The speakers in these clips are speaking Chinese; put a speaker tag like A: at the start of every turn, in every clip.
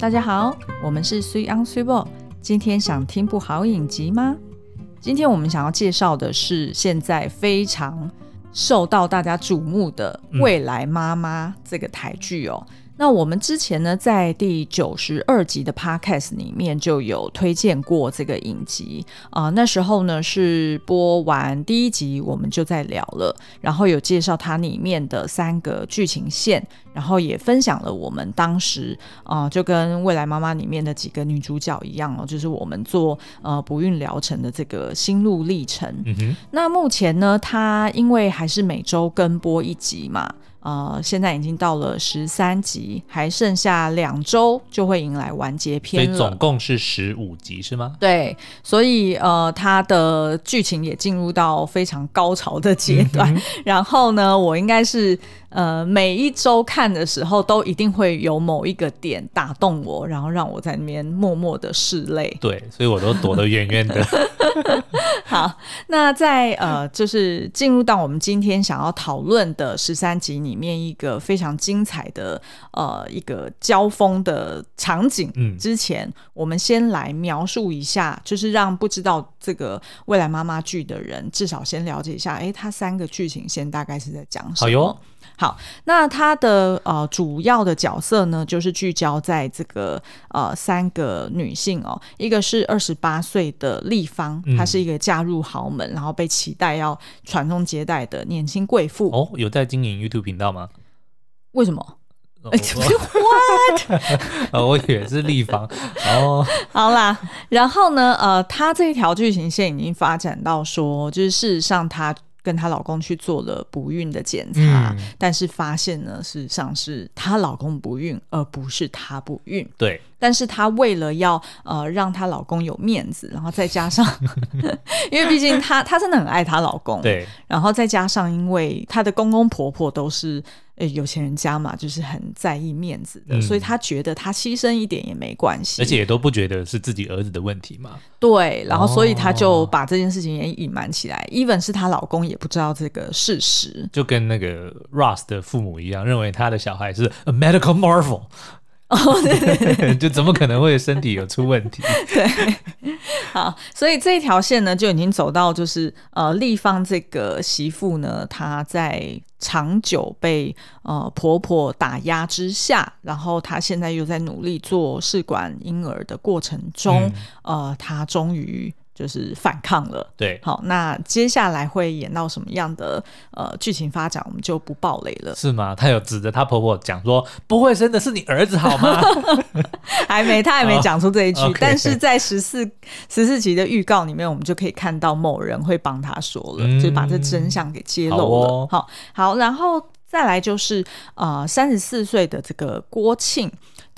A: 大家好，我们是 Sweet on Sweet Ball。今天想听部好影集吗？今天我们想要介绍的是现在非常受到大家瞩目的《未来妈妈》这个台剧哦。那我们之前呢，在第九十二集的 Podcast 里面就有推荐过这个影集啊、那时候呢是播完第一集，我们就在聊了，然后有介绍它里面的三个剧情线，然后也分享了我们当时啊、就跟未来妈妈里面的几个女主角一样哦，就是我们做呃不孕疗程的这个心路历程。嗯哼。那目前呢，它因为还是每周更播一集嘛。呃，现在已经到了十三集，还剩下两周就会迎来完结篇了。
B: 所以总共是十五集是吗？
A: 对，所以呃，它的剧情也进入到非常高潮的阶段。嗯、然后呢，我应该是呃每一周看的时候，都一定会有某一个点打动我，然后让我在那边默默的拭泪。
B: 对，所以我都躲得远远的。
A: 好，那在呃，就是进入到我们今天想要讨论的十三集里面一个非常精彩的呃一个交锋的场景之前，嗯、我们先来描述一下，就是让不知道这个未来妈妈剧的人至少先了解一下，哎，它三个剧情线大概是在讲什么？
B: 好哟。
A: 好，那它的呃主要的角色呢，就是聚焦在这个呃三个女性哦，一个是二十八岁的丽芳，她是一个嫁入豪门，嗯、然后被期待要传宗接代的年轻贵妇。
B: 哦，有在经营 YouTube 频道吗？
A: 为什么？
B: 哦、What？我以为是立方。哦，
A: 好啦，然后呢，呃，他这一条剧情线已经发展到说，就是事实上她。跟她老公去做了不孕的检查，嗯、但是发现呢，事实上是她老公不孕，而不是她不孕。
B: 对，
A: 但是她为了要呃让她老公有面子，然后再加上，因为毕竟她她真的很爱她老公，
B: 对，
A: 然后再加上因为她的公公婆婆都是。诶，有钱人家嘛，就是很在意面子的，嗯、所以他觉得他牺牲一点也没关系，
B: 而且也都不觉得是自己儿子的问题嘛。
A: 对，然后所以他就把这件事情也隐瞒起来、哦、，even 是她老公也不知道这个事实，
B: 就跟那个 Ross 的父母一样，认为他的小孩是 a medical marvel。哦，对对对，就怎么可能会身体有出问题？
A: 对，好，所以这一条线呢，就已经走到就是呃，立方这个媳妇呢，她在长久被呃婆婆打压之下，然后她现在又在努力做试管婴儿的过程中，嗯、呃，她终于。就是反抗了，
B: 对，
A: 好，那接下来会演到什么样的呃剧情发展，我们就不暴雷了，
B: 是吗？她有指着她婆婆讲说，不会生的是你儿子好吗？
A: 还没，她还没讲出这一句，但是在十四十四集的预告里面，我们就可以看到某人会帮她说了，嗯、就把这真相给揭露了。好，哦、好，好，然后再来就是呃三十四岁的这个郭庆。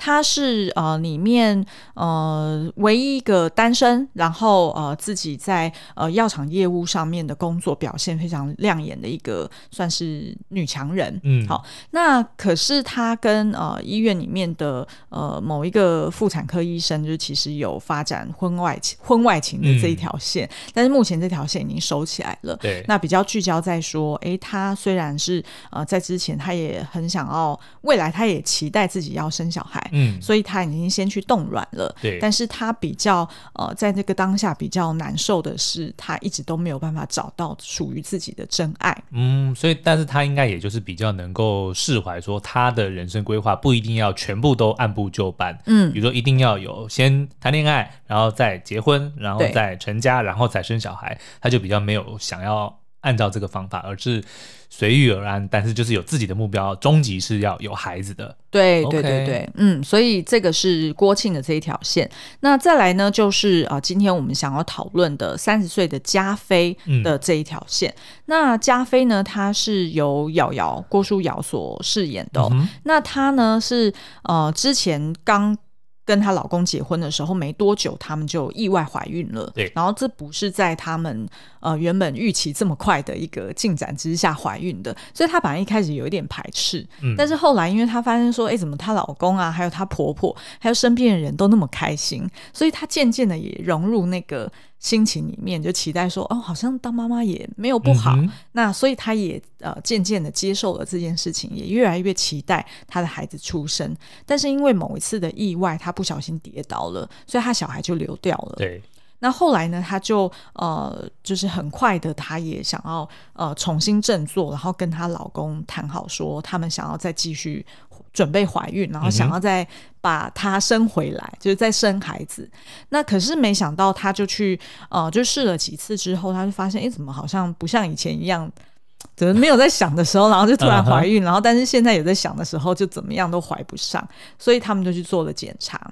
A: 他是呃里面呃唯一一个单身，然后呃自己在呃药厂业务上面的工作表现非常亮眼的一个算是女强人。嗯，好，那可是他跟呃医院里面的呃某一个妇产科医生，就其实有发展婚外情婚外情的这一条线，嗯、但是目前这条线已经收起来了。
B: 对，
A: 那比较聚焦在说，哎，他虽然是呃在之前他也很想要，未来他也期待自己要生小孩。嗯，所以他已经先去冻卵了。对，但是他比较呃，在这个当下比较难受的是，他一直都没有办法找到属于自己的真爱。
B: 嗯，所以，但是他应该也就是比较能够释怀，说他的人生规划不一定要全部都按部就班。嗯，比如说一定要有先谈恋爱，然后再结婚，然后再成家，然后再生小孩，他就比较没有想要。按照这个方法，而是随遇而安，但是就是有自己的目标，终极是要有孩子的。
A: 对对对对嗯，所以这个是郭庆的这一条线。那再来呢，就是啊、呃，今天我们想要讨论的三十岁的加菲的这一条线。嗯、那加菲呢，他是由瑶瑶郭书瑶所饰演的、哦。嗯、那他呢是呃之前刚。跟她老公结婚的时候没多久，他们就意外怀孕了。
B: 对，
A: 然后这不是在他们呃原本预期这么快的一个进展之下怀孕的，所以她本来一开始有一点排斥，嗯，但是后来因为她发现说，哎，怎么她老公啊，还有她婆婆，还有身边的人都那么开心，所以她渐渐的也融入那个心情里面，就期待说，哦，好像当妈妈也没有不好。嗯、那所以他也呃渐渐的接受了这件事情，也越来越期待他的孩子出生。但是因为某一次的意外，他不小心跌倒了，所以他小孩就流掉了。
B: 对。
A: 那后来呢，他就呃，就是很快的，他也想要呃重新振作，然后跟她老公谈好，说他们想要再继续准备怀孕，然后想要再把她生回来，嗯、就是再生孩子。那可是没想到，她就去呃，就试了几次之后，她就发现，哎，怎么好像不像以前一样，怎么没有在想的时候，然后就突然怀孕，然后但是现在有在想的时候，就怎么样都怀不上，所以他们就去做了检查。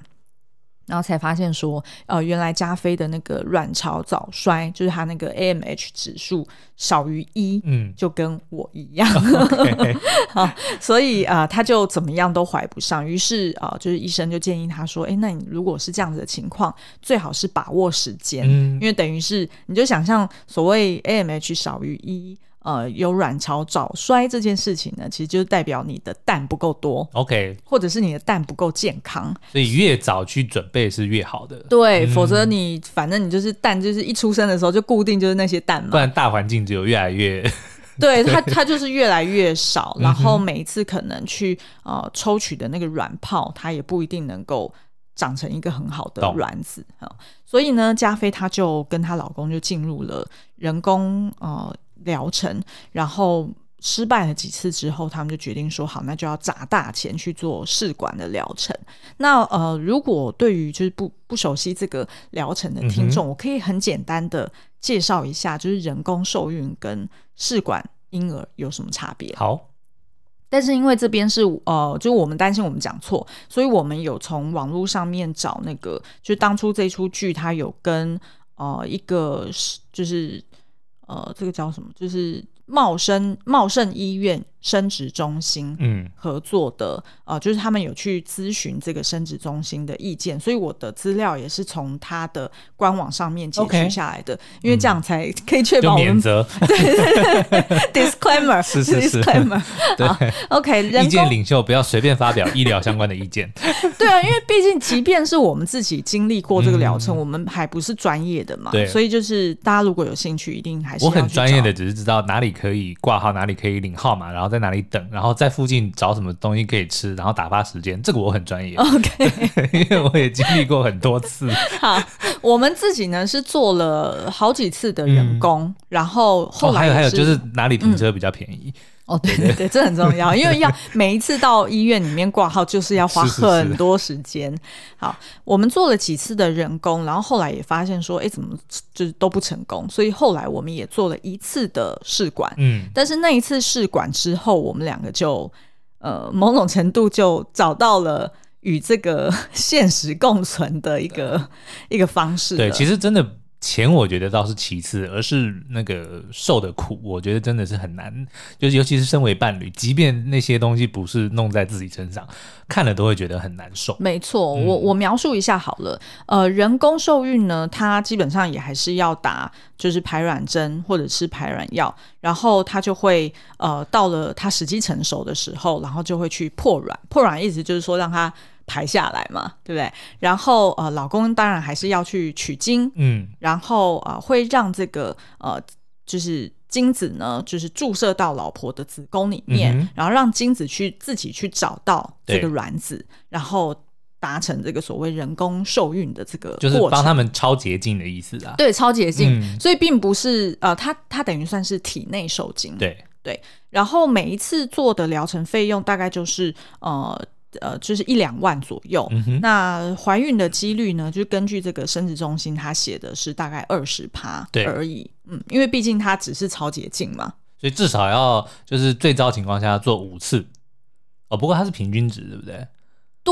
A: 然后才发现说，呃，原来加菲的那个卵巢早衰，就是他那个 AMH 指数少于一，嗯，就跟我一样，好，所以啊、呃，他就怎么样都怀不上。于是啊、呃，就是医生就建议他说，哎，那你如果是这样子的情况，最好是把握时间，嗯、因为等于是你就想象所谓 AMH 少于一。呃，有卵巢早衰这件事情呢，其实就是代表你的蛋不够多，OK，或者是你的蛋不够健康，
B: 所以越早去准备是越好的。
A: 对，嗯、否则你反正你就是蛋，就是一出生的时候就固定就是那些蛋嘛，
B: 不然大环境只有越来越，
A: 对它它就是越来越少，然后每一次可能去呃抽取的那个卵泡，它也不一定能够长成一个很好的卵子。所以呢，加菲她就跟她老公就进入了人工呃。疗程，然后失败了几次之后，他们就决定说好，那就要砸大钱去做试管的疗程。那呃，如果对于就是不不熟悉这个疗程的听众，嗯、我可以很简单的介绍一下，就是人工受孕跟试管婴儿有什么差别？
B: 好，
A: 但是因为这边是呃，就我们担心我们讲错，所以我们有从网络上面找那个，就当初这出剧它有跟呃一个就是。呃，这个叫什么？就是茂生茂盛医院生殖中心嗯合作的，嗯、呃，就是他们有去咨询这个生殖中心的意见，所以我的资料也是从他的官网上面截取下来的，Okay. 因为这样才可以确保我们
B: 免责。
A: 对对对，disclaimer
B: 是是是
A: ，disclaimer 对。OK，
B: 意见领袖不要随便发表医疗相关的意见。
A: 对啊，因为毕竟即便是我们自己经历过这个疗程，嗯、我们还不是专业的嘛，对，所以就是大家如果有兴趣，一定还是
B: 我很专业的，只是知道哪里可以挂号，哪里可以领号码，然后在哪里等，然后在附近找什么东西可以吃，然后打发时间，这个我很专业。OK，因为我也经历过很多次。
A: 好，我们自己呢是做了好几次的人工，嗯、然后后来、哦、还有还有就是
B: 哪里停车比较便宜。嗯
A: 哦，对对对，这很重要，因为要 每一次到医院里面挂号，就是要花很多时间。是是是好，我们做了几次的人工，然后后来也发现说，哎，怎么就是都不成功？所以后来我们也做了一次的试管，嗯，但是那一次试管之后，我们两个就呃某种程度就找到了与这个 现实共存的一个一个方式。
B: 对，其实真的。钱我觉得倒是其次，而是那个受的苦，我觉得真的是很难。就是尤其是身为伴侣，即便那些东西不是弄在自己身上，看了都会觉得很难受。
A: 没错，我我描述一下好了。呃，人工受孕呢，它基本上也还是要打，就是排卵针或者吃排卵药，然后它就会呃到了它时机成熟的时候，然后就会去破卵。破卵意思就是说让它。排下来嘛，对不对？然后呃，老公当然还是要去取精，嗯，然后啊、呃，会让这个呃，就是精子呢，就是注射到老婆的子宫里面，嗯、然后让精子去自己去找到这个卵子，然后达成这个所谓人工受孕的这个
B: 就是帮他们超捷径的意思啊。
A: 对，超捷径，嗯、所以并不是呃，它它等于算是体内受精，
B: 对
A: 对。然后每一次做的疗程费用大概就是呃。呃，就是一两万左右。嗯、那怀孕的几率呢？就根据这个生殖中心，他写的是大概二十趴而已。嗯，因为毕竟它只是超捷径嘛，
B: 所以至少要就是最糟情况下做五次。哦，不过它是平均值，对不对？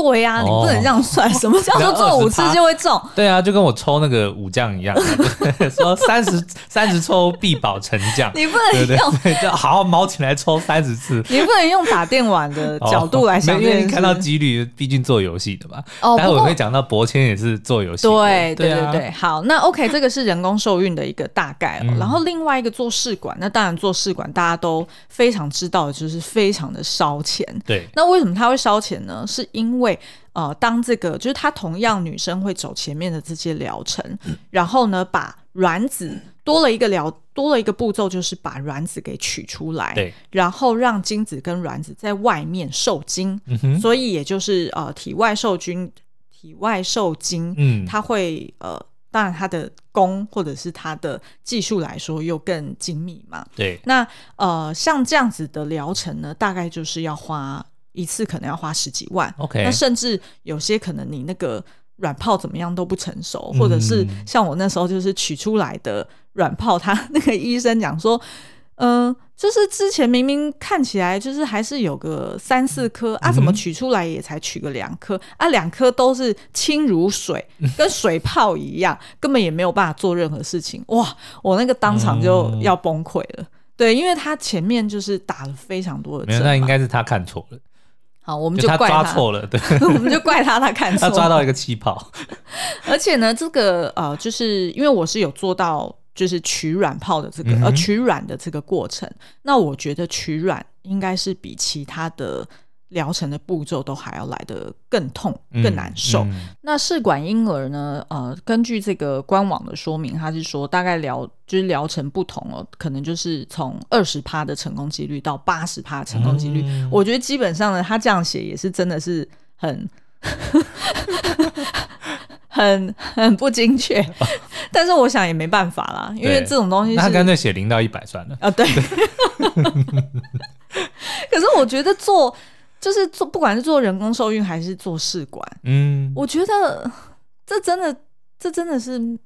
A: 对呀、啊，你不能这样算。哦、什么叫做做五次就会中？
B: 对啊，就跟我抽那个武将一样，说三十三十抽必保成将。
A: 你不能用
B: 对，就好好毛起来抽三十次。
A: 你不能用打电玩的角度来想、哦，
B: 因为你看到几率，毕竟做游戏的嘛。哦，待会我会讲到博谦也是做游戏。
A: 对对对对，好，那 OK，这个是人工受孕的一个大概、哦。嗯、然后另外一个做试管，那当然做试管大家都非常知道就是非常的烧钱。
B: 对，
A: 那为什么它会烧钱呢？是因为呃，当这个就是她同样女生会走前面的这些疗程，嗯、然后呢，把卵子多了一个疗多了一个步骤，就是把卵子给取出来，
B: 对，
A: 然后让精子跟卵子在外面受精，嗯、所以也就是呃体外受精，体外受精，嗯，它会呃。当然，它的工或者是它的技术来说又更精密嘛。
B: 对，
A: 那呃，像这样子的疗程呢，大概就是要花一次，可能要花十几万。
B: OK，
A: 那甚至有些可能你那个软泡怎么样都不成熟，或者是像我那时候就是取出来的软泡，他 那个医生讲说。嗯、呃，就是之前明明看起来就是还是有个三四颗、嗯、啊，怎么取出来也才取个两颗啊，两颗都是清如水，跟水泡一样，根本也没有办法做任何事情。哇，我那个当场就要崩溃了。嗯、对，因为他前面就是打了非常多的针，
B: 那应该是他看错了。
A: 好，我们就怪
B: 他错了，对，
A: 我们就怪他，他看错，
B: 他抓到一个气泡。
A: 而且呢，这个呃，就是因为我是有做到。就是取卵泡的这个，呃、取卵的这个过程，那我觉得取卵应该是比其他的疗程的步骤都还要来得更痛、更难受。嗯嗯、那试管婴儿呢？呃，根据这个官网的说明，他是说大概疗就是疗程不同哦，可能就是从二十趴的成功几率到八十趴的成功几率。嗯、我觉得基本上呢，他这样写也是真的是很。很很不精确，但是我想也没办法啦，因为这种东西是，
B: 他干脆写零到一百算了
A: 啊。对，可是我觉得做就是做，不管是做人工受孕还是做试管，嗯，我觉得这真的这真的是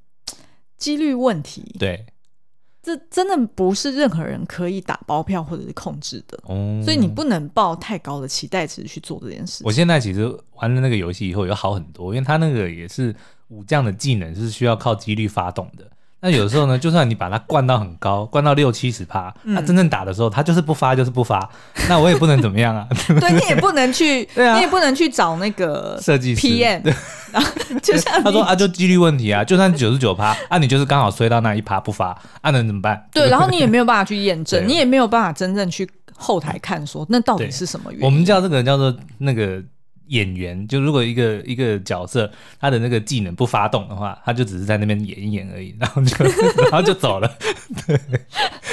A: 几率问题。
B: 对。
A: 这真的不是任何人可以打包票或者是控制的，嗯、所以你不能抱太高的期待值去做这件事。
B: 我现在其实玩了那个游戏以后，有好很多，因为它那个也是武将的技能，是需要靠几率发动的。那有时候呢，就算你把它灌到很高，灌到六七十趴，那、嗯、真正打的时候，它就是不发，就是不发。那我也不能怎么样啊？
A: 对，你也不能去，啊、你也不能去找那个
B: 设计师
A: PM。然后就像
B: 他说啊，就几率问题啊，就算九十九趴，啊，你就是刚好衰到那一趴不发，啊，能怎么办？
A: 对，然后你也没有办法去验证，你也没有办法真正去后台看说那到底是什么原因。
B: 我们叫这个叫做那个。演员就如果一个一个角色他的那个技能不发动的话，他就只是在那边演一演而已，然后就 然后就走了。对，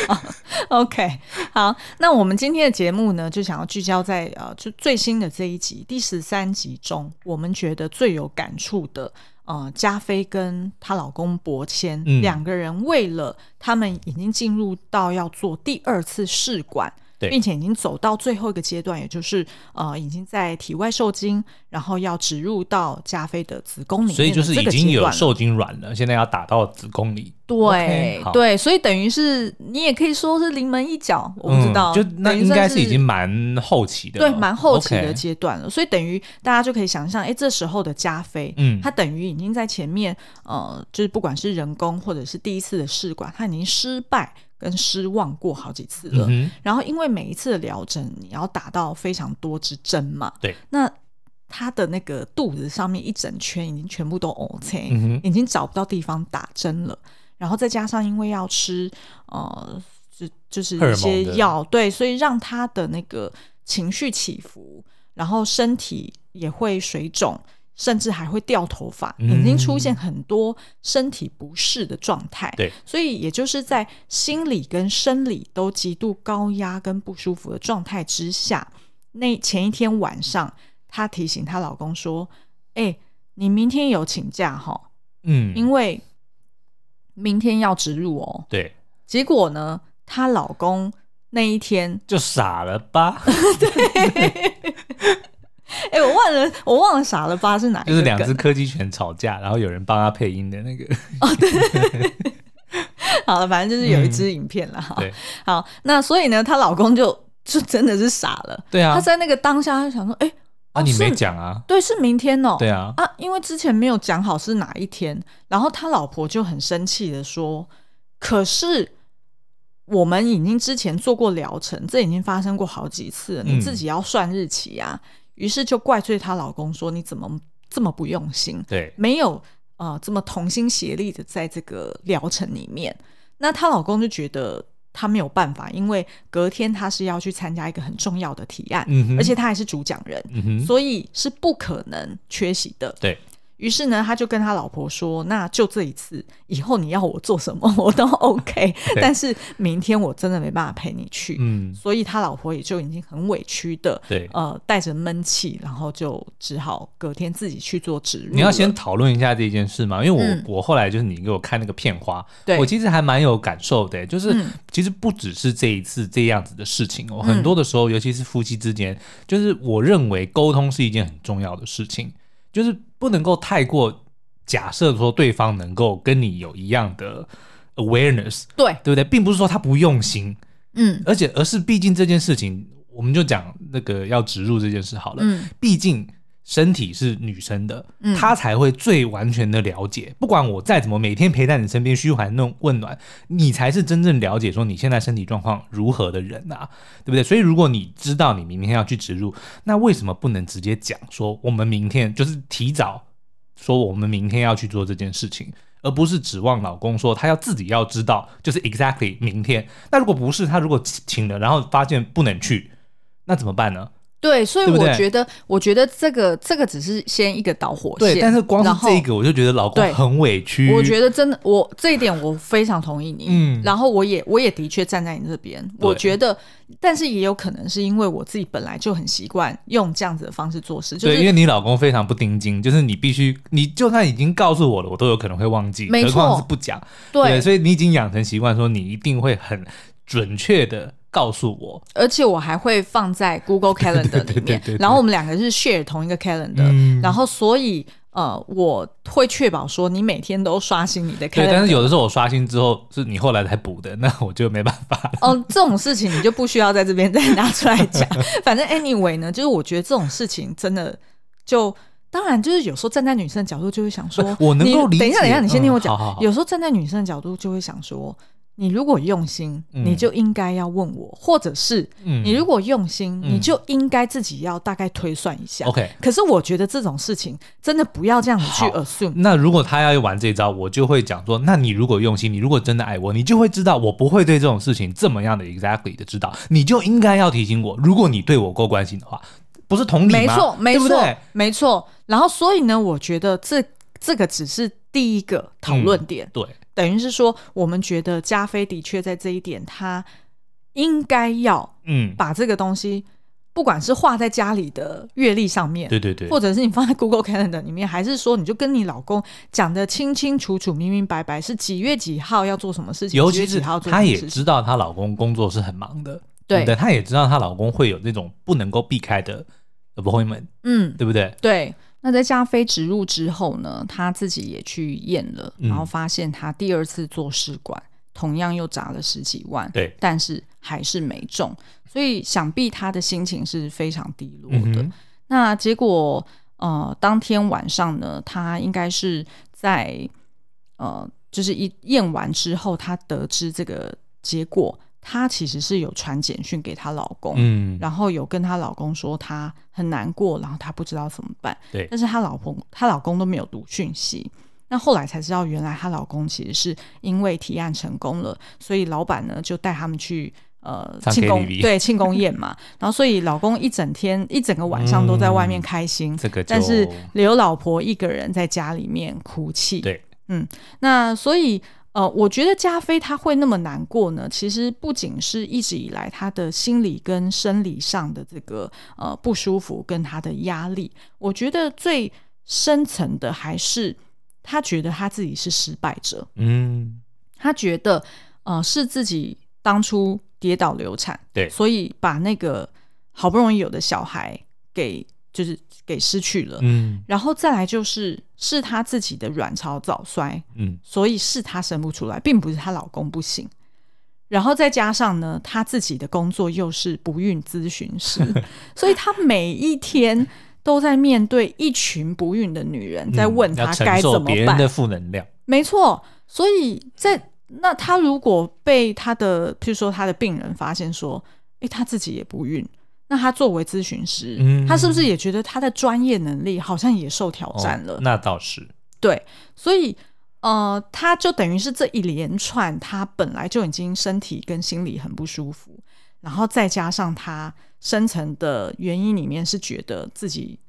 A: OK，好，那我们今天的节目呢，就想要聚焦在呃，就最新的这一集第十三集中，我们觉得最有感触的呃，加菲跟她老公博谦、嗯、两个人为了他们已经进入到要做第二次试管。对并且已经走到最后一个阶段，也就是呃，已经在体外受精，然后要植入到加菲的子宫里面。
B: 所以就是已经有受精卵了，现在要打到子宫里。
A: 对 Okay, 对，所以等于是你也可以说是临门一脚，我不知道，
B: 嗯、就那应该是已经蛮后期的，
A: 对，蛮后期的阶段了。所以等于大家就可以想象，哎，这时候的加菲，嗯，他等于已经在前面，呃，就是不管是人工或者是第一次的试管，他已经失败。跟失望过好几次了，嗯、然后因为每一次的疗程你要打到非常多支针嘛，
B: 对，
A: 那他的那个肚子上面一整圈已经全部都 OK，、嗯、已经找不到地方打针了，然后再加上因为要吃呃，就就是一些药，对，所以让他的那个情绪起伏，然后身体也会水肿。甚至还会掉头发，已经出现很多身体不适的状态。
B: 对，
A: 所以也就是在心理跟生理都极度高压跟不舒服的状态之下，那前一天晚上，她提醒她老公说：“哎、欸，你明天有请假哈？嗯，因为明天要植入哦。”
B: 对。
A: 结果呢，她老公那一天
B: 就傻了吧？
A: 对。哎、欸，我忘了，我忘了傻了吧是哪一个？
B: 就是两只柯基犬吵架，然后有人帮他配音的那个。
A: 哦，对。好了，反正就是有一支影片了哈。好，那所以呢，她老公就就真的是傻了。
B: 对啊。
A: 他在那个当下，他想说：“哎、欸，
B: 啊，你没讲啊？
A: 对，是明天哦。
B: 对啊。
A: 啊，因为之前没有讲好是哪一天，然后他老婆就很生气的说：“可是我们已经之前做过疗程，这已经发生过好几次了，你自己要算日期啊。嗯”于是就怪罪她老公说：“你怎么这么不用心？
B: 对，
A: 没有呃这么同心协力的在这个疗程里面。”那她老公就觉得他没有办法，因为隔天他是要去参加一个很重要的提案，
B: 嗯、
A: 而且他还是主讲人，
B: 嗯，
A: 所以是不可能缺席的。
B: 对。
A: 于是呢，他就跟他老婆说：“那就这一次，以后你要我做什么我都 OK，但是明天我真的没办法陪你去。”嗯，所以他老婆也就已经很委屈的，
B: 对，
A: 呃，带着闷气，然后就只好隔天自己去做植入。
B: 你要先讨论一下这件事嘛，因为我、嗯、我后来就是你给我看那个片花，
A: 对
B: 我其实还蛮有感受的，就是、嗯、其实不只是这一次这样子的事情哦，很多的时候，尤其是夫妻之间，就是我认为沟通是一件很重要的事情，就是不能够太过。假设说对方能够跟你有一样的 awareness，
A: 对
B: 对不对？并不是说他不用心，
A: 嗯，
B: 而且而是毕竟这件事情，我们就讲那个要植入这件事好了，
A: 嗯，
B: 毕竟身体是女生的，
A: 嗯，
B: 她才会最完全的了解。不管我再怎么每天陪在你身边嘘寒弄问暖，你才是真正了解说你现在身体状况如何的人啊，对不对？所以如果你知道你明天要去植入，那为什么不能直接讲说我们明天就是提早？说我们明天要去做这件事情，而不是指望老公说他要自己要知道，就是 exactly 明天。那如果不是他如果请了，然后发现不能去，那怎么办呢？
A: 对，所以我觉得，我觉得这个这个只是先一个导火线。
B: 对，但是光是这个，我就觉得老公很委屈。
A: 我觉得真的，我这一点我非常同意你。
B: 嗯，
A: 然后我也我也的确站在你这边。我觉得，但是也有可能是因为我自己本来就很习惯用这样子的方式做事。就是、
B: 对，因为你老公非常不丁金，就是你必须，你就算已经告诉我了，我都有可能会忘记。
A: 没错，
B: 何况是不讲。
A: 对，
B: 对，所以你已经养成习惯，说你一定会很准确的。告诉我，
A: 而且我还会放在 Google Calendar 里面，
B: 对对对
A: 然后我们两个是 share 同一个 Calendar，
B: 嗯，
A: 然后所以呃，我会确保说你每天都刷新你的 Calendar。
B: 对，但是有的时候我刷新之后是你后来才补的，那我就没办法了。
A: 哦，这种事情你就不需要在这边再拿出来讲。反正 anyway 呢，就是我觉得这种事情真的就当然就是有时候站在女生的角度就会想说，
B: 我能够理解。
A: 等一下，等一下，你先听我讲。
B: 嗯、好好好，
A: 有时候站在女生的角度就会想说。你如果用心，你就应该要问我，嗯、或者是你如果用心，嗯、你就应该自己要大概推算一下。
B: OK，
A: 可是我觉得这种事情真的不要这样子去 assume。
B: 那如果他要玩这招，我就会讲说：那你如果用心，你如果真的爱我，你就会知道我不会对这种事情这么样的 exactly 的知道，你就应该要提醒我。如果你对我够关心的话，不是同理
A: 吗？没错，没
B: 错，对对？
A: 没错。然后所以呢，我觉得这这个只是第一个讨论点。
B: 嗯、对。
A: 等于是说，我们觉得加菲的确在这一点，他应该要嗯把这个东西，不管是画在家里的月历上面，
B: 对对对，
A: 或者是你放在 Google Calendar 里面，还是说你就跟你老公讲得清清楚楚、明明白白，是几月几号要做什么事情，
B: 尤其是她也知道她老公工作是很忙的，对，对，她也知道她老公会有那种不能够避开的 appointment，嗯，对不对？
A: 对。那在加菲植入之后呢，他自己也去验了，然后发现他第二次做试管，嗯、同样又砸了十几万，
B: 对，
A: 但是还是没中，所以想必他的心情是非常低落的。嗯、那结果，呃，当天晚上呢，他应该是在呃，就是一验完之后，他得知这个结果。她其实是有传简讯给她老公，
B: 嗯，
A: 然后有跟她老公说她很难过，然后她不知道怎么办。
B: 对，
A: 但是她老婆她老公都没有读讯息。那后来才知道，原来她老公其实是因为提案成功了，所以老板呢就带他们去呃庆功，对，庆功宴嘛。然后所以老公一整天一整个晚上都在外面开心，
B: 嗯、这个
A: 但是留老婆一个人在家里面哭泣。
B: 对，
A: 嗯，那所以。呃，我觉得加菲他会那么难过呢，其实不仅是一直以来他的心理跟生理上的这个呃不舒服跟他的压力，我觉得最深层的还是他觉得他自己是失败者，
B: 嗯，
A: 他觉得呃是自己当初跌倒流产，
B: 对，
A: 所以把那个好不容易有的小孩给。就是给失去了，
B: 嗯，
A: 然后再来就是是她自己的卵巢早衰，
B: 嗯，
A: 所以是她生不出来，并不是她老公不行。然后再加上呢，她自己的工作又是不孕咨询师，所以她每一天都在面对一群不孕的女人，在问她该怎么办。别
B: 人的负能量，
A: 没错。所以在那她如果被她的，譬如说她的病人发现说，哎，她自己也不孕。那他作为咨询师，嗯，他是不是也觉得他的专业能力好像也受挑战了？
B: 哦，那倒是。
A: 对，所以呃，他就等于是这一连串，他本来就已经身体跟心理很不舒服，然后再加上他深层的原因里面是觉得自己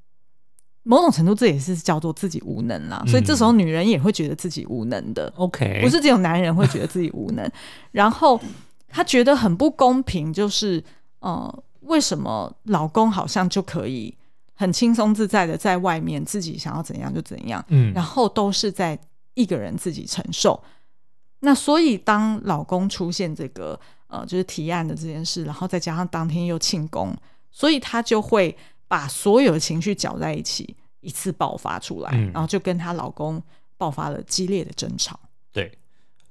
A: 某种程度这也是叫做自己无能啦，嗯、所以这时候女人也会觉得自己无能的。
B: OK，
A: 不是只有男人会觉得自己无能，然后他觉得很不公平，就是呃，为什么老公好像就可以很轻松自在的在外面自己想要怎样就怎样，嗯，然后都是在。一个人自己承受，那所以当老公出现这个呃，就是提案的这件事，然后再加上当天又庆功，所以他就会把所有的情绪搅在一起，一次爆发出来，嗯、然后就跟她老公爆发了激烈的争吵。
B: 对，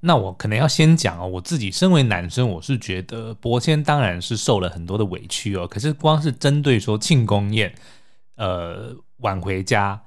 B: 那我可能要先讲哦，我自己身为男生，我是觉得博谦当然是受了很多的委屈哦，可是光是针对说庆功宴，呃，晚回家。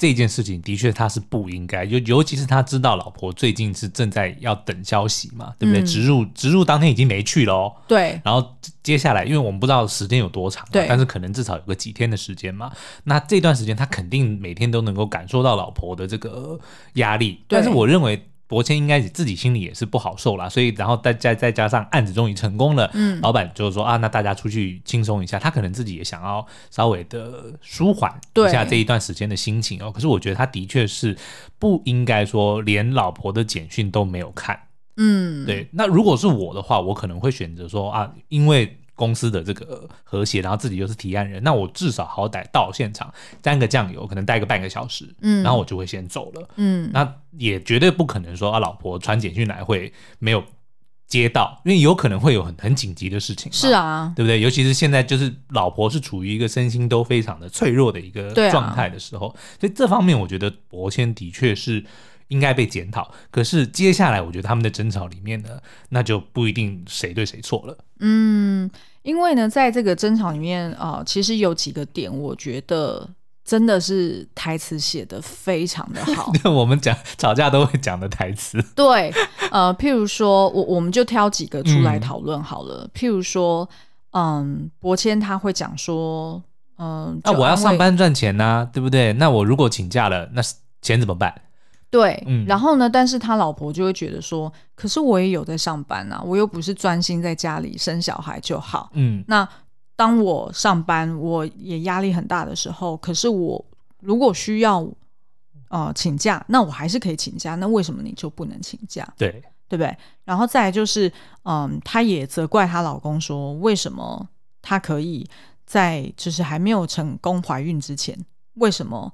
B: 这件事情的确他是不应该，尤尤其是他知道老婆最近是正在要等消息嘛，对不对？嗯、植入植入当天已经没去了哦。
A: 对。
B: 然后接下来，因为我们不知道时间有多长，对，但是可能至少有个几天的时间嘛。那这段时间他肯定每天都能够感受到老婆的这个压力，对但是我认为。博谦应该自己心里也是不好受啦，所以然后再再再加上案子终于成功了，嗯，老板就是说啊，那大家出去轻松一下，他可能自己也想要稍微的舒缓一下这一段时间的心情哦。可是我觉得他的确是不应该说连老婆的简讯都没有看，嗯，对。那如果是我的话，我可能会选择说啊，因为。公司的这个和谐，然后自己又是提案人，那我至少好歹到现场沾个酱油，可能待个半个小时，嗯，然后我就会先走了，嗯，那也绝对不可能说啊，老婆传简讯来会没有接到，因为有可能会有很很紧急的事情，
A: 是啊，
B: 对不对？尤其是现在就是老婆是处于一个身心都非常的脆弱的一个状态的时候，啊、所以这方面我觉得伯谦的确是。应该被检讨，可是接下来我觉得他们的争吵里面呢，那就不一定谁对谁错了。
A: 嗯，因为呢，在这个争吵里面啊、呃，其实有几个点，我觉得真的是台词写的非常的好。
B: 我们讲吵架都会讲的台词。
A: 对，呃，譬如说，我我们就挑几个出来讨论好了。嗯、譬如说，嗯，伯谦他会讲说，嗯，
B: 那、啊、我要上班赚钱呐、啊，对不对？那我如果请假了，那钱怎么办？
A: 对，嗯、然后呢？但是他老婆就会觉得说，可是我也有在上班啊，我又不是专心在家里生小孩就好。嗯，那当我上班，我也压力很大的时候，可是我如果需要呃请假，那我还是可以请假。那为什么你就不能请假？
B: 对，
A: 对不对？然后再来就是，嗯，她也责怪她老公说，为什么她可以在就是还没有成功怀孕之前，为什么？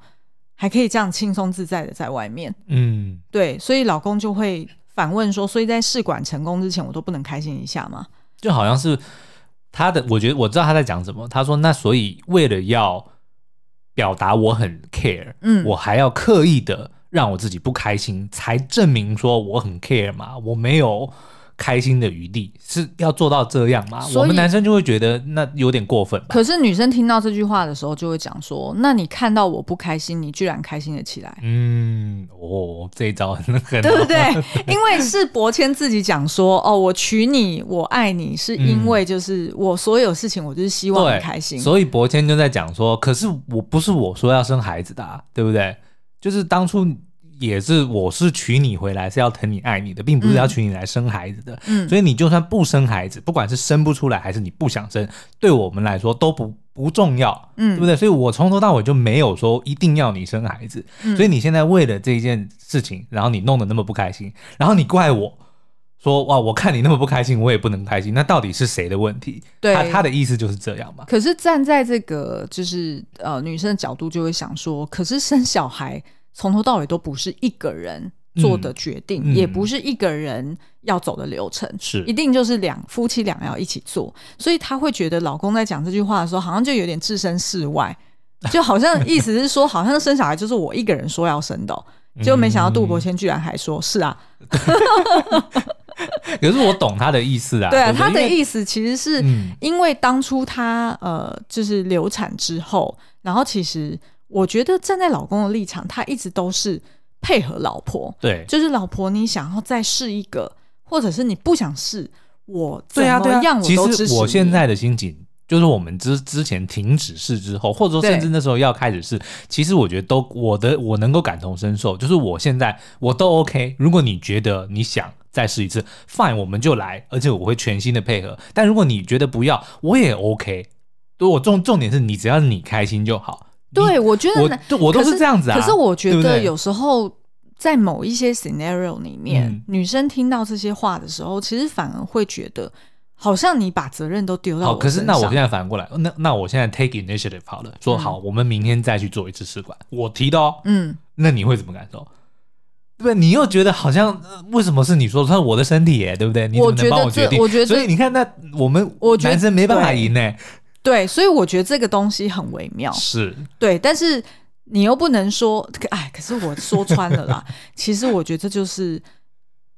A: 还可以这样轻松自在的在外面，嗯，对，所以老公就会反问说：“所以在试管成功之前，我都不能开心一下吗？”
B: 就好像是他的，我觉得我知道他在讲什么。他说：“那所以为了要表达我很 care，嗯，我还要刻意的让我自己不开心，才证明说我很 care 嘛？我没有。”开心的余地是要做到这样吗？我们男生就会觉得那有点过分。
A: 可是女生听到这句话的时候，就会讲说：“那你看到我不开心，你居然开心了起来。”
B: 嗯，哦，这一招很很
A: 对不对？因为是伯谦自己讲说：“哦，我娶你，我爱你，是因为就是我所有事情，我就是希望你开心。”
B: 所以伯谦就在讲说：“可是我不是我说要生孩子的啊，对不对？就是当初。”也是，我是娶你回来是要疼你爱你的，并不是要娶你来生孩子的。嗯，所以你就算不生孩子，不管是生不出来还是你不想生，对我们来说都不不重要，嗯，对不对？所以我从头到尾就没有说一定要你生孩子。嗯，所以你现在为了这件事情，然后你弄得那么不开心，然后你怪我说哇，我看你那么不开心，我也不能开心，那到底是谁的问题？对，他他的意思就是这样嘛。
A: 可是站在这个就是呃女生的角度，就会想说，可是生小孩。从头到尾都不是一个人做的决定，嗯嗯、也不是一个人要走的流程，是一定就是两夫妻俩要一起做。所以她会觉得老公在讲这句话的时候，好像就有点置身事外，就好像 意思是说，好像生小孩就是我一个人说要生的、喔，就没想到杜博谦居然还说是啊。
B: 可是我懂他的意思啊，
A: 对啊，他的意思其实是因为当初他呃就是流产之后，然后其实。我觉得站在老公的立场，他一直都是配合老婆。
B: 对，
A: 就是老婆，你想要再试一个，或者是你不想试，我怎么样我都支持。
B: 其实我现在的心情就是我们之之前停止试之后，或者说甚至那时候要开始试，其实我觉得都我的我能够感同身受，就是我现在我都 OK。如果你觉得你想再试一次，Fine，我们就来，而且我会全心的配合。但如果你觉得不要，我也 OK。对，我重重点是你只要你开心就好。
A: 对，我觉得
B: 我我都是这样子啊。
A: 可是我觉得有时候在某一些 scenario 里面，嗯、女生听到这些话的时候，其实反而会觉得。好像你把责任都丢到我身上。
B: 可是那我现在反过来，那那我现在 take initiative 好了，说好，我们明天再去做一次试管，嗯、我提的哦。嗯，那你会怎么感受？对不对？你又觉得好像、呃、为什么是你说，他是我的身体耶，对不对？你怎么能帮我决定？
A: 我觉得，
B: 所以你看，那我们男生没办法赢呢。
A: 对，所以我觉得这个东西很微妙。
B: 是
A: 对，但是你又不能说，哎，可是我说穿了啦。其实我觉得这就是。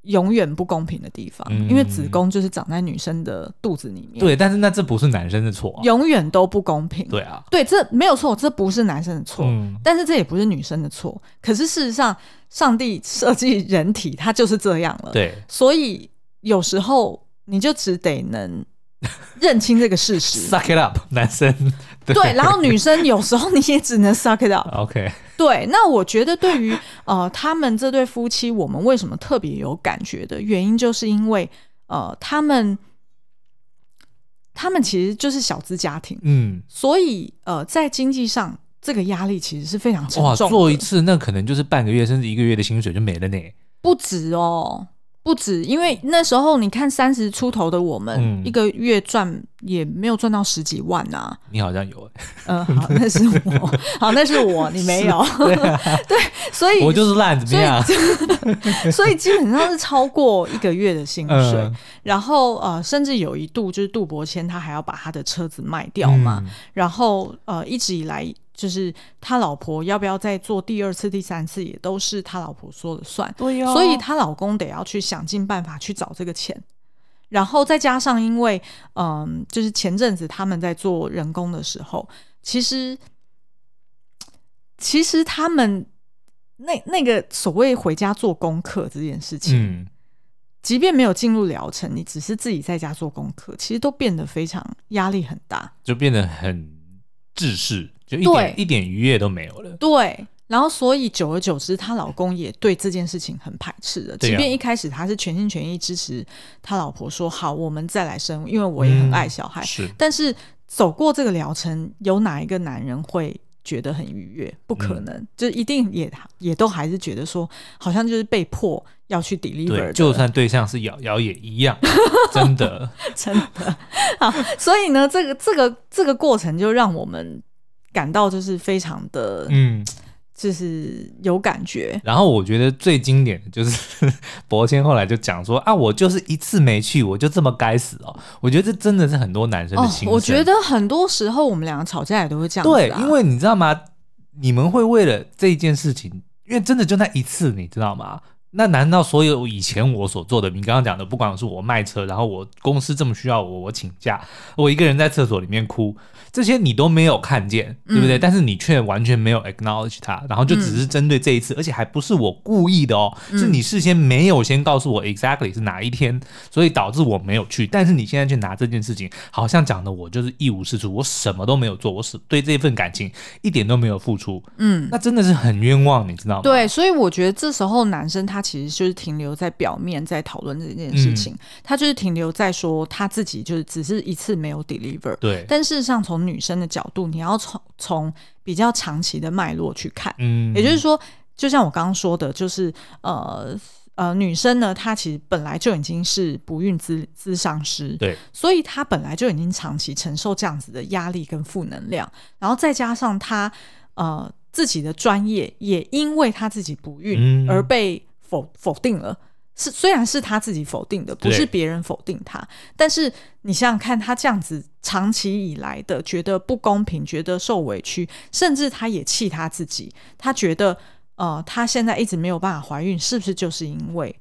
A: 永远不公平的地方，嗯、因为子宫就是长在女生的肚子里面。
B: 对，但是那这不是男生的错、啊，
A: 永远都不公平。
B: 对啊，
A: 对，这没有错，这不是男生的错，嗯、但是这也不是女生的错。可是事实上，上帝设计人体，它就是这样了。
B: 对，
A: 所以有时候你就只得能。认清这个事实
B: ，suck it up，男生。
A: 对，对，然后女生有时候你也只能 suck it up。
B: OK，
A: 对，那我觉得对于呃他们这对夫妻，我们为什么特别有感觉的原因，就是因为呃他们他们其实就是小资家庭，嗯，所以呃在经济上这个压力其实是非常沉重的。哇，
B: 做一次那可能就是半个月甚至一个月的薪水就没了呢，
A: 不止哦。不止，因为那时候你看三十出头的我们，嗯、一个月赚也没有赚到十几万啊。
B: 你好像有，
A: 嗯、呃，好，那是我，好，那是我，你没有，对，啊、对，所以
B: 我就是烂，怎么
A: 样？所以基本上是超过一个月的薪水，嗯、然后呃，甚至有一度就是杜伯谦他还要把他的车子卖掉嘛，嗯、然后呃，一直以来。就是他老婆要不要再做第二次、第三次，也都是他老婆说了算。对呀，所以他老公得要去想尽办法去找这个钱，然后再加上因为，嗯，就是前阵子他们在做人工的时候，其实，其实他们那那个所谓回家做功课这件事情，嗯，即便没有进入疗程，你只是自己在家做功课，其实都变得非常压力很大，
B: 就变得很制式。就一点一点愉悦都没有了。
A: 对，然后所以久而久之，她老公也对这件事情很排斥的。即便一开始他是全心全意支持他老婆说好，我们再来生，因为我也很爱小孩。嗯、是，但是走过这个疗程，有哪一个男人会觉得很愉悦？不可能，嗯、就一定也也都还是觉得说，好像就是被迫要去 deliver。
B: 就算对象是瑶瑶也一样，真的，
A: 真的。好，所以呢，这个这个这个过程就让我们。感到就是非常的，嗯，就是有感觉。
B: 然后我觉得最经典的就是 博谦后来就讲说啊，我就是一次没去，我就这么该死哦。我觉得这真的是很多男生的心声。
A: 我觉得很多时候我们两个吵架也都会这样子。
B: 对，因为你知道吗？你们会为了这一件事情，因为真的就那一次，你知道吗？那难道所有以前我所做的，你刚刚讲的，不管是我卖车，然后我公司这么需要我，我请假，我一个人在厕所里面哭。这些你都没有看见，对不对？嗯、但是你却完全没有 acknowledge 它，然后就只是针对这一次，嗯、而且还不是我故意的哦，嗯、是你事先没有先告诉我 exactly 是哪一天，所以导致我没有去。但是你现在去拿这件事情，好像讲的我就是一无是处，我什么都没有做，我是对这份感情一点都没有付出。嗯，那真的是很冤枉，你知道吗？
A: 对，所以我觉得这时候男生他其实就是停留在表面，在讨论这件事情，嗯、他就是停留在说他自己就是只是一次没有 deliver。
B: 对，
A: 但事实上从女生的角度，你要从从比较长期的脉络去看，嗯，也就是说，就像我刚刚说的，就是呃呃，女生呢，她其实本来就已经是不孕咨咨商师，
B: 对，
A: 所以她本来就已经长期承受这样子的压力跟负能量，然后再加上她呃自己的专业也因为她自己不孕而被否否定了。是，虽然是他自己否定的，不是别人否定他，但是你想想看，他这样子长期以来的觉得不公平，觉得受委屈，甚至他也气他自己，他觉得，呃，他现在一直没有办法怀孕，是不是就是因为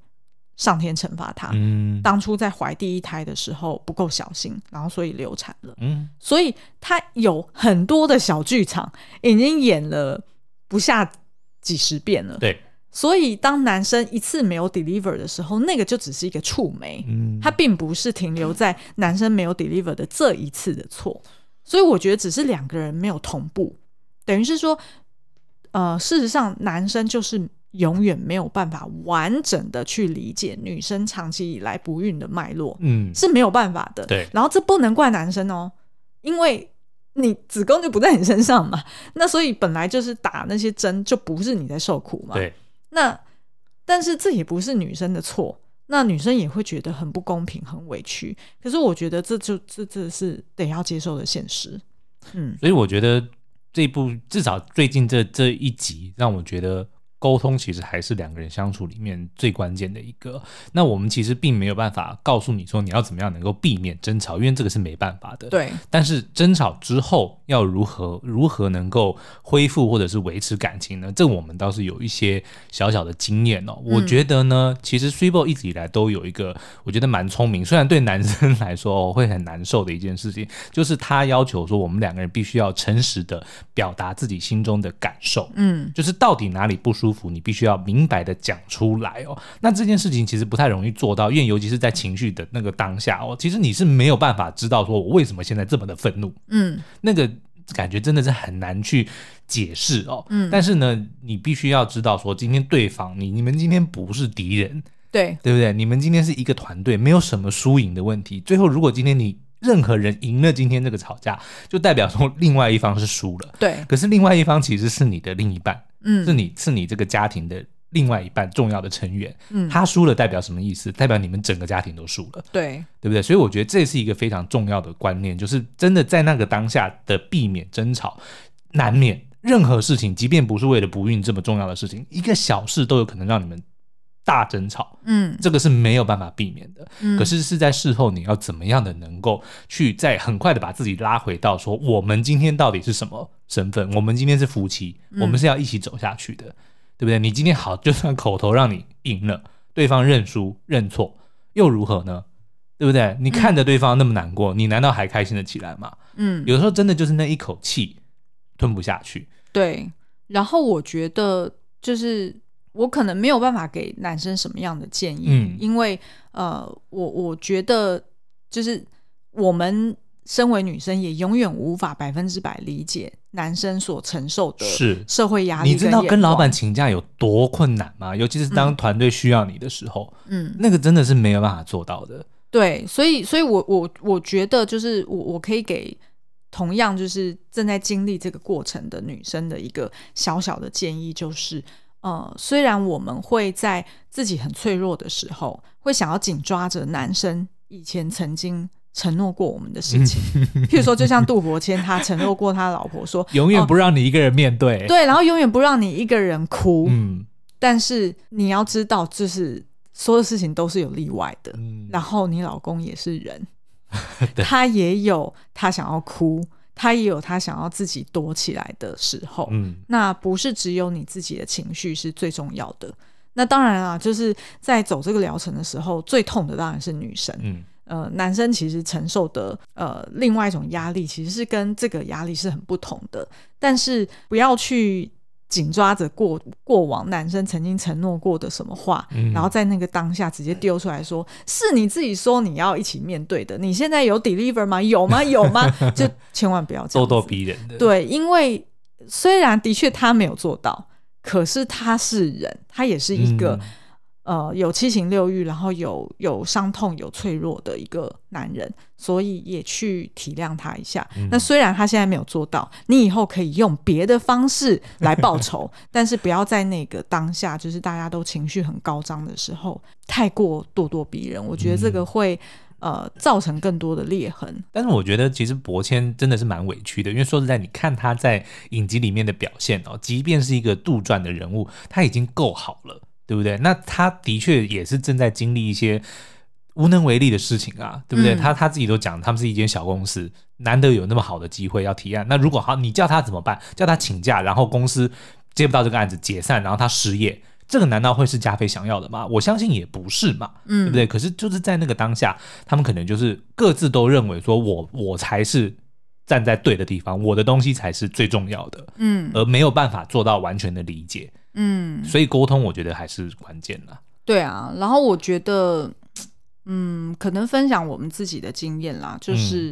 A: 上天惩罚他？嗯，当初在怀第一胎的时候不够小心，然后所以流产了。嗯，所以他有很多的小剧场已经演了不下几十遍了。
B: 对。
A: 所以当男生一次没有 deliver 的时候，那个就只是一个触媒，嗯，它并不是停留在男生没有 deliver 的这一次的错。所以我觉得只是两个人没有同步，等于是说，呃，事实上男生就是永远没有办法完整的去理解女生长期以来不孕的脉络，嗯，是没有办法的。
B: 对，
A: 然后这不能怪男生哦，因为你子宫就不在你身上嘛，那所以本来就是打那些针就不是你在受苦嘛。
B: 对，
A: 那但是这也不是女生的错。那女生也会觉得很不公平、很委屈，可是我觉得这就这这是得要接受的现实。嗯，
B: 所以我觉得这部至少最近这这一集让我觉得。沟通其实还是两个人相处里面最关键的一个。那我们其实并没有办法告诉你说你要怎么样能够避免争吵，因为这个是没办法的。
A: 对。
B: 但是争吵之后要如何如何能够恢复或者是维持感情呢？这我们倒是有一些小小的经验哦。我觉得呢，其实 Switchbot 一直以来都有一个我觉得蛮聪明，虽然对男生来说会很难受的一件事情，就是他要求说我们两个人必须要诚实的表达自己心中的感受。嗯，就是到底哪里不舒服。你必须要明白的讲出来哦。那这件事情其实不太容易做到，因为尤其是在情绪的那个当下哦，其实你是没有办法知道说我为什么现在这么的愤怒。嗯，那个感觉真的是很难去解释哦。嗯，但是呢，你必须要知道说，今天对方你你们今天不是敌人，
A: 对
B: 对不对？你们今天是一个团队，没有什么输赢的问题。最后，如果今天你任何人赢了今天这个吵架，就代表说另外一方是输了。
A: 对，
B: 可是另外一方其实是你的另一半。
A: 嗯，
B: 是你是你这个家庭的另外一半重要的成员，嗯，他输了代表什么意思？代表你们整个家庭都输了，
A: 对，
B: 对不对？所以我觉得这是一个非常重要的观念，就是真的在那个当下的避免争吵，难免任何事情，即便不是为了不孕这么重要的事情，一个小事都有可能让你们。大争吵，嗯，这个是没有办法避免的。嗯，可是是在事后，你要怎么样的能够去再很快的把自己拉回到说，我们今天到底是什么身份？我们今天是夫妻，我们是要一起走下去的，嗯，对不对？你今天好，就算口头让你赢了，对方认输认错又如何呢？对不对？你看着对方那么难过，嗯，你难道还开心的起来吗？嗯，有时候真的就是那一口气吞不下去。
A: 对，然后我觉得就是。我可能没有办法给男生什么样的建议，嗯，因为呃，我我觉得就是我们身为女生，也永远无法百分之百理解男生所承受的社会压力。
B: 你知道跟老板请假有多困难吗？尤其是当团队需要你的时候，嗯，那个真的是没有办法做到的。
A: 对，所以，所以我我我觉得就是我我可以给同样就是正在经历这个过程的女生的一个小小的建议，就是。呃，虽然我们会在自己很脆弱的时候，会想要紧抓着男生以前曾经承诺过我们的事情，譬如说，就像杜伯谦，他承诺过他老婆说，
B: 永远不让你一个人面对，
A: 呃，对，然后永远不让你一个人哭。嗯，但是你要知道，就是所有事情都是有例外的。嗯，然后你老公也是人，他也有他想要哭。他也有他想要自己躲起来的时候，嗯，那不是只有你自己的情绪是最重要的。那当然啊，就是在走这个疗程的时候，最痛的当然是女生，嗯，呃，男生其实承受的呃另外一种压力，其实是跟这个压力是很不同的。但是不要去。紧抓着过过往男生曾经承诺过的什么话，嗯，然后在那个当下直接丢出来说，是你自己说你要一起面对的。你现在有 deliver 吗？有吗？有吗？就千万不要这样，咄
B: 咄逼人的。
A: 对，因为虽然的确他没有做到，可是他是人，他也是一个。嗯呃，有七情六欲，然后有有伤痛、有脆弱的一个男人，所以也去体谅他一下。嗯。那虽然他现在没有做到，你以后可以用别的方式来报仇，但是不要在那个当下，就是大家都情绪很高涨的时候，太过咄咄逼人。我觉得这个会呃造成更多的裂痕。
B: 但是我觉得其实博谦真的是蛮委屈的，因为说实在，你看他在影集里面的表现哦，即便是一个杜撰的人物，他已经够好了。对不对？那他的确也是正在经历一些无能为力的事情啊，对不对？嗯、他他自己都讲，他们是一间小公司，难得有那么好的机会要提案。那如果好，你叫他怎么办？叫他请假，然后公司接不到这个案子解散，然后他失业，这个难道会是加菲想要的吗？我相信也不是嘛，嗯、对不对？可是就是在那个当下，他们可能就是各自都认为说我我才是站在对的地方，我的东西才是最重要的，嗯，而没有办法做到完全的理解。嗯，所以沟通我觉得还是关键的。
A: 对啊，然后我觉得，嗯，可能分享我们自己的经验啦，就是，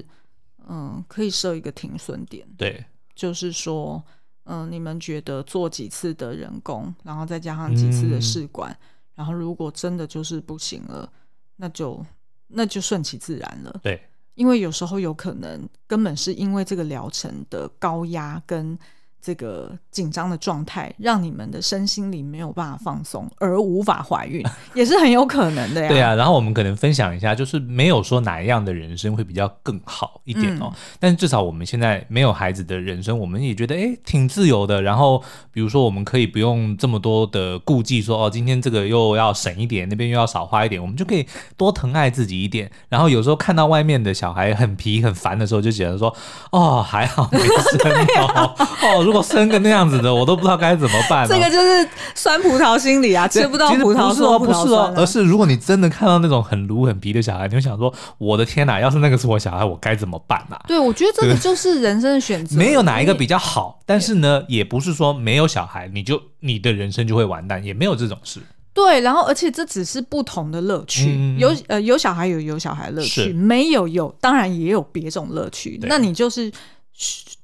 A: 嗯，嗯，可以设一个停损点。
B: 对，
A: 就是说，嗯，你们觉得做几次的人工，然后再加上几次的试管，嗯，然后如果真的就是不行了，那就那就顺其自然了。
B: 对，
A: 因为有时候有可能根本是因为这个疗程的高压跟。这个紧张的状态，让你们的身心灵没有办法放松，而无法怀孕，也是很有可能的呀。
B: 对啊，然后我们可能分享一下，就是没有说哪一样的人生会比较更好一点哦。嗯、但是至少我们现在没有孩子的人生，我们也觉得哎挺自由的。然后比如说我们可以不用这么多的顾忌说，说哦今天这个又要省一点，那边又要少花一点，我们就可以多疼爱自己一点。然后有时候看到外面的小孩很皮很烦的时候，就觉得说哦还好没事哦 哦。如果生个那样子的，我都不知道该怎么办。
A: 这个就是酸葡萄心理啊，吃不到葡萄说
B: 不是哦，而是如果你真的看到那种很卢很皮的小孩，你会想说：我的天哪！要是那个是我小孩，我该怎么办啊？
A: 对，我觉得这个就是人生的选择，
B: 没有哪一个比较好。但是呢，也不是说没有小孩你就你的人生就会完蛋，也没有这种事。
A: 对，然后而且这只是不同的乐趣，嗯、有呃有小孩有有小孩乐趣，没有有当然也有别种乐趣。那你就是。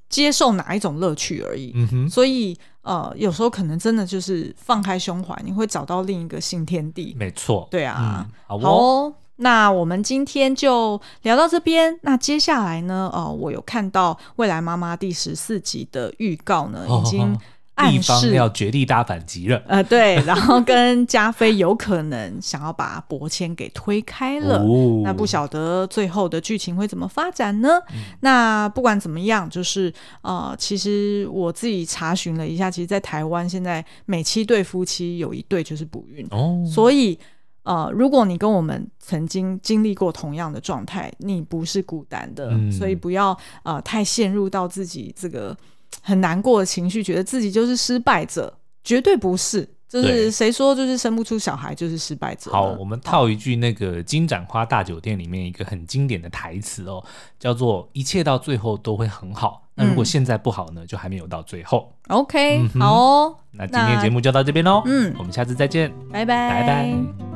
A: 接受哪一种乐趣而已，嗯哼，所以呃，有时候可能真的就是放开胸怀，你会找到另一个新天地。
B: 没错，
A: 对啊，
B: 嗯、好，
A: 好哦。那我们今天就聊到这边。那接下来呢？呃，我有看到未来妈妈第十四集的预告呢，已经。
B: 地方要绝地大反击了，
A: 呃，对，然后跟加菲有可能想要把伯谦给推开了，哦、那不晓得最后的剧情会怎么发展呢？嗯、那不管怎么样，就是呃，其实我自己查询了一下，其实，在台湾现在每七对夫妻有一对就是不孕，哦，所以呃，如果你跟我们曾经经历过同样的状态，你不是孤单的，嗯、所以不要呃太陷入到自己这个。很难过的情绪，觉得自己就是失败者，绝对不是。就是谁说就是生不出小孩就是失败者？
B: 好，我们套一句那个《金盏花大酒店》里面一个很经典的台词哦，叫做“一切到最后都会很好”。那如果现在不好呢，就还没有到最后。
A: OK，好哦。
B: 那今天节目就到这边喽。嗯，我们下次再见，
A: 拜拜，
B: 拜拜。